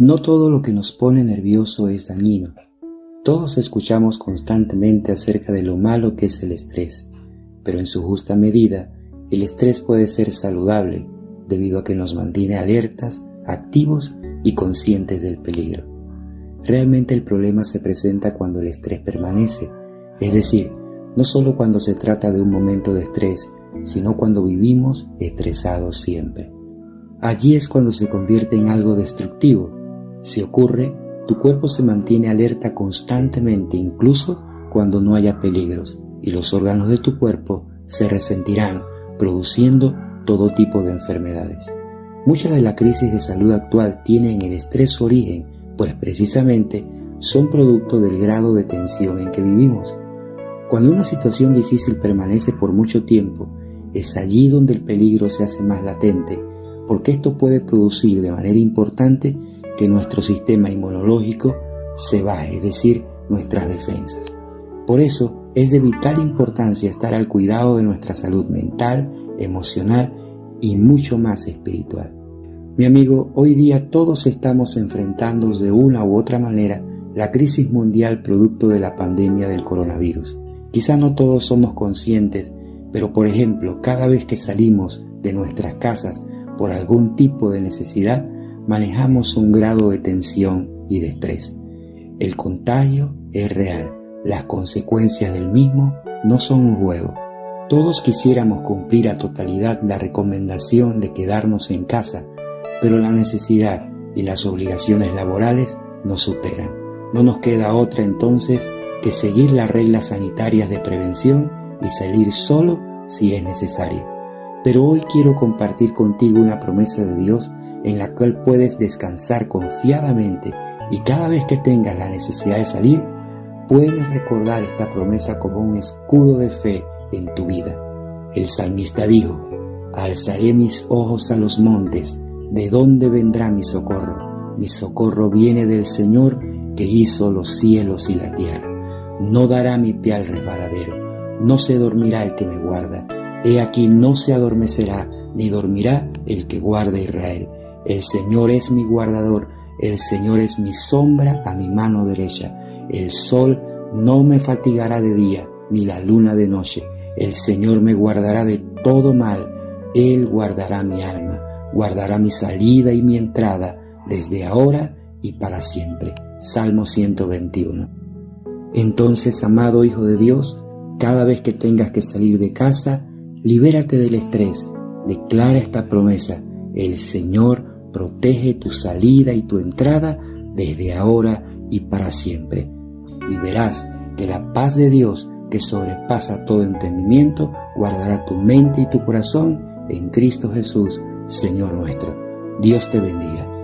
No todo lo que nos pone nervioso es dañino. Todos escuchamos constantemente acerca de lo malo que es el estrés, pero en su justa medida, el estrés puede ser saludable debido a que nos mantiene alertas, activos y conscientes del peligro. Realmente el problema se presenta cuando el estrés permanece, es decir, no solo cuando se trata de un momento de estrés, sino cuando vivimos estresados siempre. Allí es cuando se convierte en algo destructivo. Si ocurre, tu cuerpo se mantiene alerta constantemente incluso cuando no haya peligros y los órganos de tu cuerpo se resentirán produciendo todo tipo de enfermedades. Mucha de la crisis de salud actual tienen el estrés su origen, pues precisamente son producto del grado de tensión en que vivimos. Cuando una situación difícil permanece por mucho tiempo, es allí donde el peligro se hace más latente, porque esto puede producir de manera importante que nuestro sistema inmunológico se baje, es decir, nuestras defensas. Por eso es de vital importancia estar al cuidado de nuestra salud mental, emocional y mucho más espiritual. Mi amigo, hoy día todos estamos enfrentando de una u otra manera la crisis mundial producto de la pandemia del coronavirus. Quizá no todos somos conscientes, pero por ejemplo, cada vez que salimos de nuestras casas por algún tipo de necesidad, manejamos un grado de tensión y de estrés. El contagio es real, las consecuencias del mismo no son un juego. Todos quisiéramos cumplir a totalidad la recomendación de quedarnos en casa, pero la necesidad y las obligaciones laborales nos superan. No nos queda otra entonces que seguir las reglas sanitarias de prevención y salir solo si es necesario. Pero hoy quiero compartir contigo una promesa de Dios en la cual puedes descansar confiadamente y cada vez que tengas la necesidad de salir, puedes recordar esta promesa como un escudo de fe en tu vida. El salmista dijo, alzaré mis ojos a los montes, ¿de dónde vendrá mi socorro? Mi socorro viene del Señor que hizo los cielos y la tierra. No dará mi pie al resbaladero, no se dormirá el que me guarda. He aquí no se adormecerá, ni dormirá el que guarda Israel. El Señor es mi guardador, el Señor es mi sombra a mi mano derecha. El sol no me fatigará de día, ni la luna de noche. El Señor me guardará de todo mal. Él guardará mi alma, guardará mi salida y mi entrada, desde ahora y para siempre. Salmo 121. Entonces, amado Hijo de Dios, cada vez que tengas que salir de casa, libérate del estrés, declara esta promesa, el Señor protege tu salida y tu entrada desde ahora y para siempre. Y verás que la paz de Dios, que sobrepasa todo entendimiento, guardará tu mente y tu corazón en Cristo Jesús, Señor nuestro. Dios te bendiga.